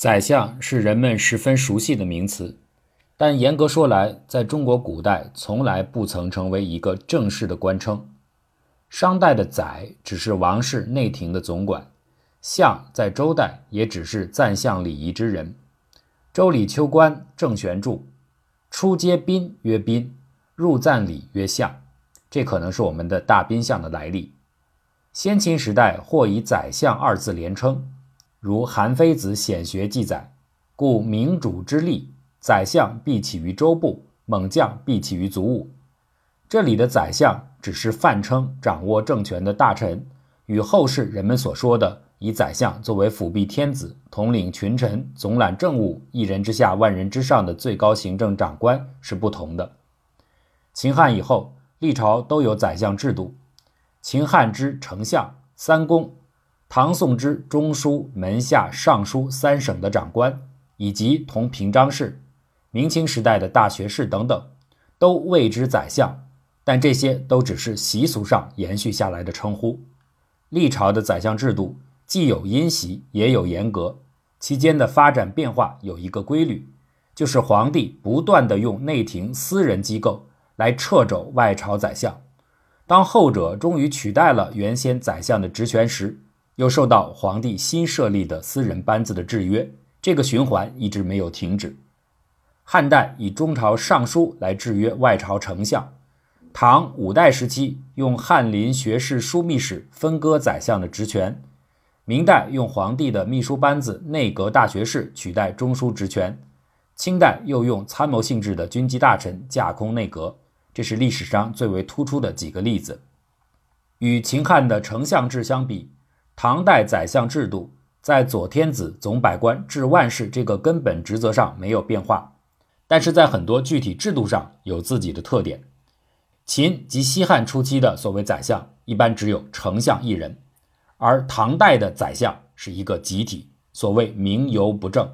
宰相是人们十分熟悉的名词，但严格说来，在中国古代从来不曾成为一个正式的官称。商代的宰只是王室内廷的总管，相在周代也只是赞相礼仪之人。《周礼·秋官·郑玄注》：“出接宾曰宾，入赞礼曰相。”这可能是我们的大宾相的来历。先秦时代或以宰相二字连称。如《韩非子·显学》记载，故明主之立，宰相必起于周部，猛将必起于卒伍。这里的宰相只是泛称掌握政权的大臣，与后世人们所说的以宰相作为辅弼天子、统领群臣、总揽政务、一人之下万人之上的最高行政长官是不同的。秦汉以后，历朝都有宰相制度，秦汉之丞相、三公。唐宋之中书、门下、尚书三省的长官，以及同平章事；明清时代的大学士等等，都谓之宰相。但这些都只是习俗上延续下来的称呼。历朝的宰相制度既有因袭，也有严格，其间的发展变化有一个规律，就是皇帝不断的用内廷私人机构来掣肘外朝宰相。当后者终于取代了原先宰相的职权时，又受到皇帝新设立的私人班子的制约，这个循环一直没有停止。汉代以中朝尚书来制约外朝丞相，唐五代时期用翰林学士枢密使分割宰相的职权，明代用皇帝的秘书班子内阁大学士取代中书职权，清代又用参谋性质的军机大臣架空内阁，这是历史上最为突出的几个例子。与秦汉的丞相制相比。唐代宰相制度在左天子、总百官、治万事这个根本职责上没有变化，但是在很多具体制度上有自己的特点。秦及西汉初期的所谓宰相一般只有丞相一人，而唐代的宰相是一个集体，所谓名由不正，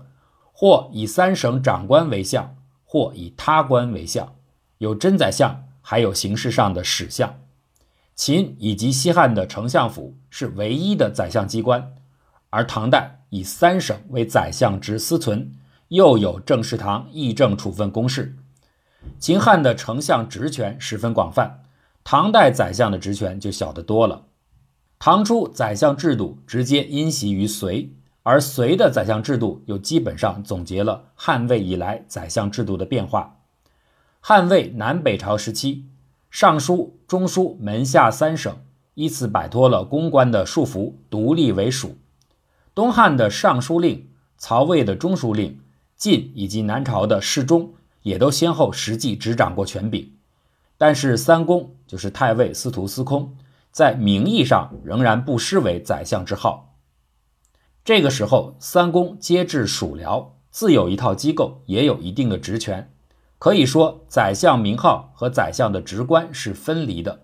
或以三省长官为相，或以他官为相，有真宰相，还有形式上的史相。秦以及西汉的丞相府是唯一的宰相机关，而唐代以三省为宰相之司存，又有政事堂、议政处分公事。秦汉的丞相职权十分广泛，唐代宰相的职权就小得多了。唐初宰相制度直接因袭于隋，而隋的宰相制度又基本上总结了汉魏以来宰相制度的变化。汉魏南北朝时期。尚书、中书、门下三省依次摆脱了公官的束缚，独立为属。东汉的尚书令、曹魏的中书令、晋以及南朝的侍中也都先后实际执掌过权柄。但是三公就是太尉、司徒、司空，在名义上仍然不失为宰相之号。这个时候，三公皆治属僚，自有一套机构，也有一定的职权。可以说，宰相名号和宰相的职官是分离的。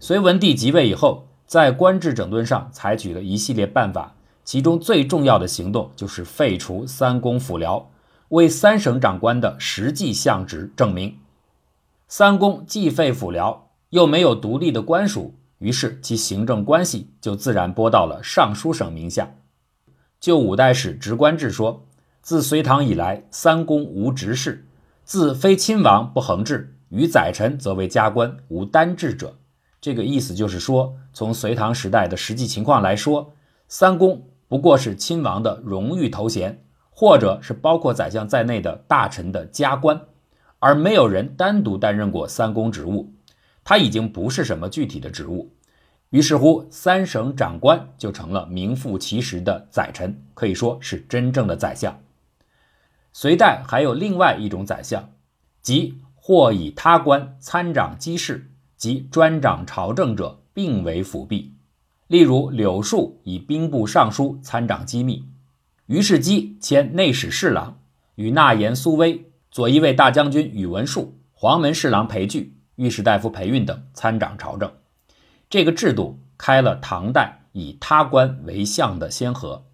隋文帝即位以后，在官制整顿上采取了一系列办法，其中最重要的行动就是废除三公辅僚，为三省长官的实际相职正名。三公既废辅僚，又没有独立的官署，于是其行政关系就自然拨到了尚书省名下。就五代史职官制说，自隋唐以来，三公无职事。自非亲王不恒制，与宰臣则为加官，无单制者。这个意思就是说，从隋唐时代的实际情况来说，三公不过是亲王的荣誉头衔，或者是包括宰相在内的大臣的加官，而没有人单独担任过三公职务。他已经不是什么具体的职务。于是乎，三省长官就成了名副其实的宰臣，可以说是真正的宰相。隋代还有另外一种宰相，即或以他官参掌机事及专掌朝政者，并为辅弼。例如柳树以兵部尚书参掌机密，于世基迁内史侍郎，与纳言苏威、左一卫大将军宇文述、黄门侍郎裴矩、御史大夫裴运等参掌朝政。这个制度开了唐代以他官为相的先河。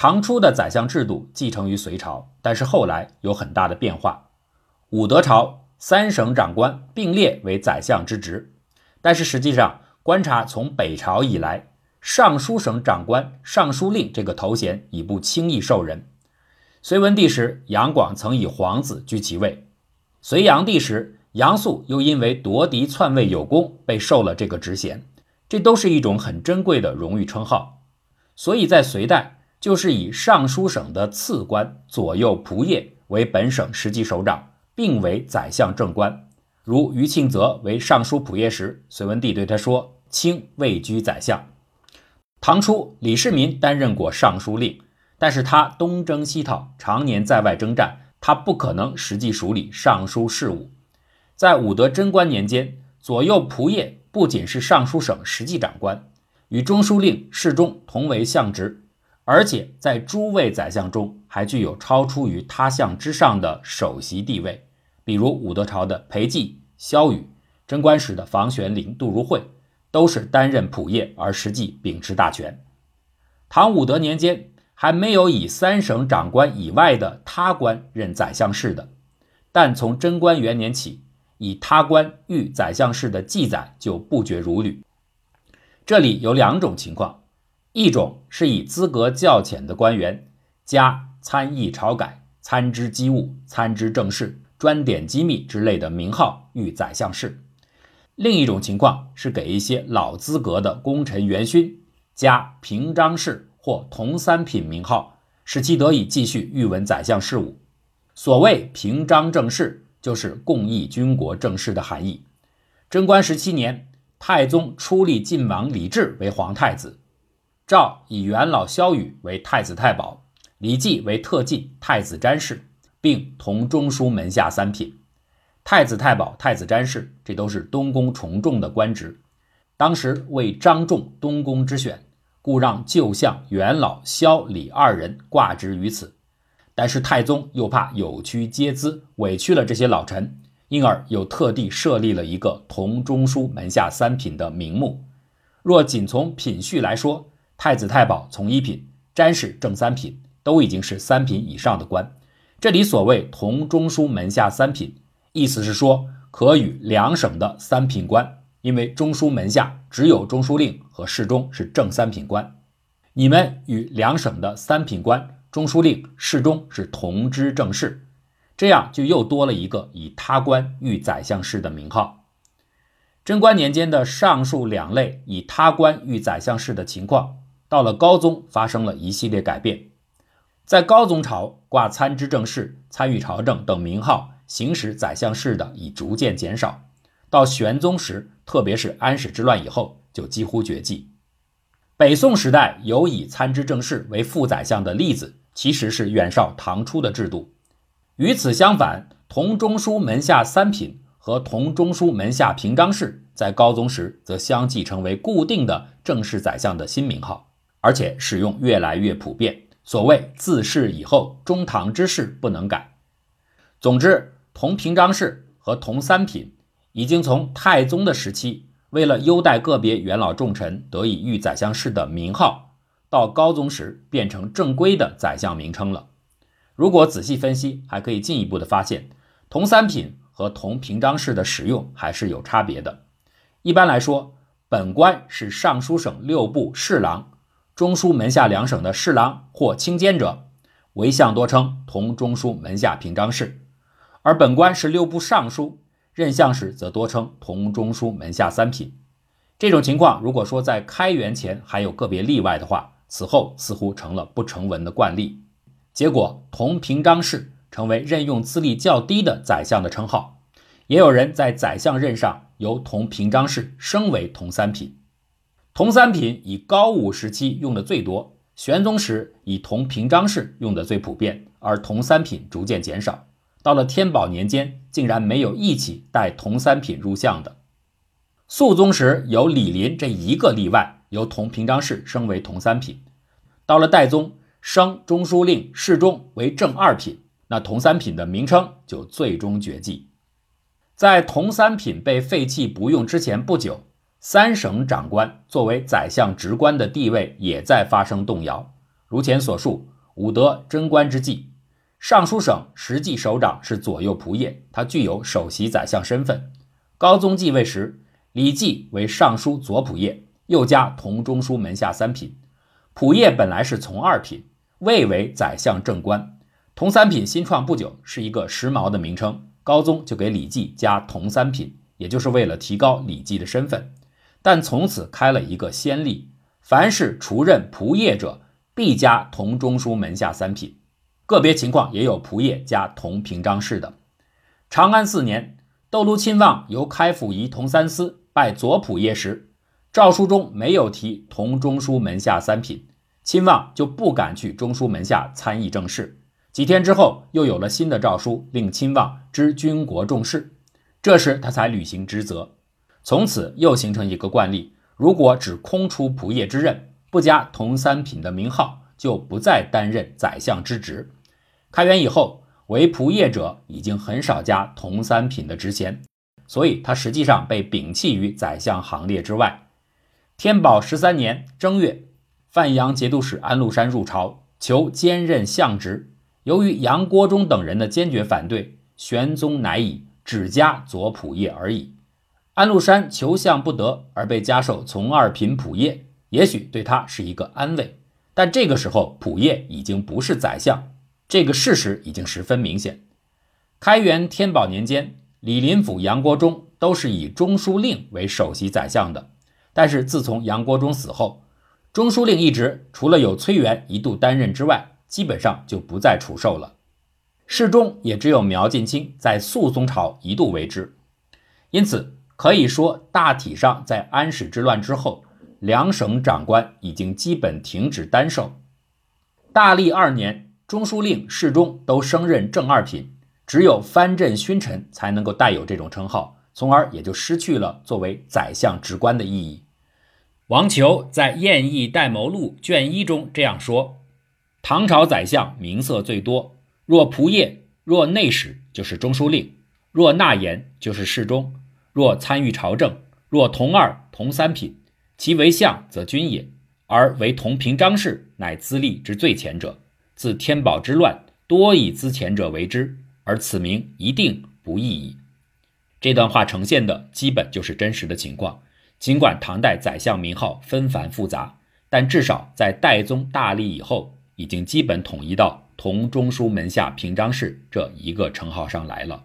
唐初的宰相制度继承于隋朝，但是后来有很大的变化。武德朝三省长官并列为宰相之职，但是实际上观察从北朝以来，尚书省长官、尚书令这个头衔已不轻易受人。隋文帝时，杨广曾以皇子居其位；隋炀帝时，杨素又因为夺嫡篡位有功，被授了这个职衔。这都是一种很珍贵的荣誉称号。所以在隋代，就是以尚书省的次官左右仆射为本省实际首长，并为宰相正官。如于庆泽为尚书仆射时，隋文帝对他说：“卿位居宰相。”唐初，李世民担任过尚书令，但是他东征西讨，常年在外征战，他不可能实际处理尚书事务。在武德贞观年间，左右仆射不仅是尚书省实际长官，与中书令、侍中同为相职，而且在诸位宰相中还具有超出于他相之上的首席地位。比如武德朝的裴寂、萧雨，贞观时的房玄龄、杜如晦。都是担任仆射，而实际秉持大权。唐武德年间还没有以三省长官以外的他官任宰相事的，但从贞观元年起，以他官御宰相事的记载就不绝如缕。这里有两种情况：一种是以资格较浅的官员加参议朝改、参知机务、参知政事、专点机密之类的名号与宰相事。另一种情况是给一些老资格的功臣元勋加平章事或同三品名号，使其得以继续御闻宰相事务。所谓平章政事，就是共议军国政事的含义。贞观十七年，太宗初立晋王李治为皇太子，诏以元老萧雨为太子太保，李绩为特进太子詹事，并同中书门下三品。太子太保、太子詹事，这都是东宫重重的官职。当时为张重东宫之选，故让旧相元老萧、李二人挂职于此。但是太宗又怕有屈皆资，委屈了这些老臣，因而又特地设立了一个同中书门下三品的名目。若仅从品序来说，太子太保从一品，詹事正三品，都已经是三品以上的官。这里所谓同中书门下三品。意思是说，可与两省的三品官，因为中书门下只有中书令和侍中是正三品官，你们与两省的三品官、中书令、侍中是同知政事，这样就又多了一个以他官御宰相事的名号。贞观年间的上述两类以他官御宰相事的情况，到了高宗发生了一系列改变，在高宗朝挂参知政事、参与朝政等名号。行使宰相事的已逐渐减少，到玄宗时，特别是安史之乱以后，就几乎绝迹。北宋时代有以参知政事为副宰相的例子，其实是远绍唐初的制度。与此相反，同中书门下三品和同中书门下平章事，在高宗时则相继成为固定的正式宰相的新名号，而且使用越来越普遍。所谓自是以后，中堂之事不能改。总之。同平章事和同三品，已经从太宗的时期为了优待个别元老重臣得以御宰相事的名号，到高宗时变成正规的宰相名称了。如果仔细分析，还可以进一步的发现，同三品和同平章事的使用还是有差别的。一般来说，本官是尚书省六部侍郎、中书门下两省的侍郎或卿监者，为相多称同中书门下平章事。而本官是六部尚书，任相时则多称同中书门下三品。这种情况，如果说在开元前还有个别例外的话，此后似乎成了不成文的惯例。结果，同平章事成为任用资历较低的宰相的称号。也有人在宰相任上由同平章事升为同三品。同三品以高武时期用的最多，玄宗时以同平章事用的最普遍，而同三品逐渐减少。到了天宝年间，竟然没有一起带同三品入相的。肃宗时有李林这一个例外，由同平章事升为同三品。到了代宗，升中书令、侍中为正二品，那同三品的名称就最终绝迹。在同三品被废弃不用之前不久，三省长官作为宰相职官的地位也在发生动摇。如前所述，武德贞观之际。尚书省实际首长是左右仆射，他具有首席宰相身份。高宗继位时，李绩为尚书左仆射，又加同中书门下三品。仆射本来是从二品，位为宰相正官。同三品新创不久是一个时髦的名称，高宗就给李记加同三品，也就是为了提高李记的身份。但从此开了一个先例，凡是出任仆业者，必加同中书门下三品。个别情况也有仆业加同平章事的。长安四年，窦卢亲望由开府仪同三司拜左仆射时，诏书中没有提同中书门下三品，亲王就不敢去中书门下参议政事。几天之后，又有了新的诏书，令亲王知军国重事，这时他才履行职责。从此又形成一个惯例：如果只空出仆射之任，不加同三品的名号，就不再担任宰相之职。开元以后，为仆射者已经很少加同三品的职衔，所以他实际上被摒弃于宰相行列之外。天宝十三年正月，范阳节度使安禄山入朝，求兼任相职。由于杨国忠等人的坚决反对，玄宗乃以只加左仆射而已。安禄山求相不得，而被加授从二品仆射，也许对他是一个安慰。但这个时候，仆射已经不是宰相，这个事实已经十分明显。开元天宝年间，李林甫、杨国忠都是以中书令为首席宰相的，但是自从杨国忠死后，中书令一职除了有崔元一度担任之外，基本上就不再出售了，侍中也只有苗晋卿在肃宗朝一度为之，因此可以说大体上在安史之乱之后，两省长官已经基本停止单授。大历二年，中书令、侍中都升任正二品，只有藩镇勋臣才能够带有这种称号，从而也就失去了作为宰相职官的意义。王求在《宴议代谋录》卷一中这样说。唐朝宰相名色最多，若仆射，若内史就是中书令，若纳言就是侍中，若参与朝政，若同二、同三品，其为相则君也，而为同平章事，乃资历之最前者。自天宝之乱，多以资前者为之，而此名一定不易矣。这段话呈现的基本就是真实的情况。尽管唐代宰相名号纷繁复杂，但至少在代宗大历以后。已经基本统一到同中书门下平章事这一个称号上来了。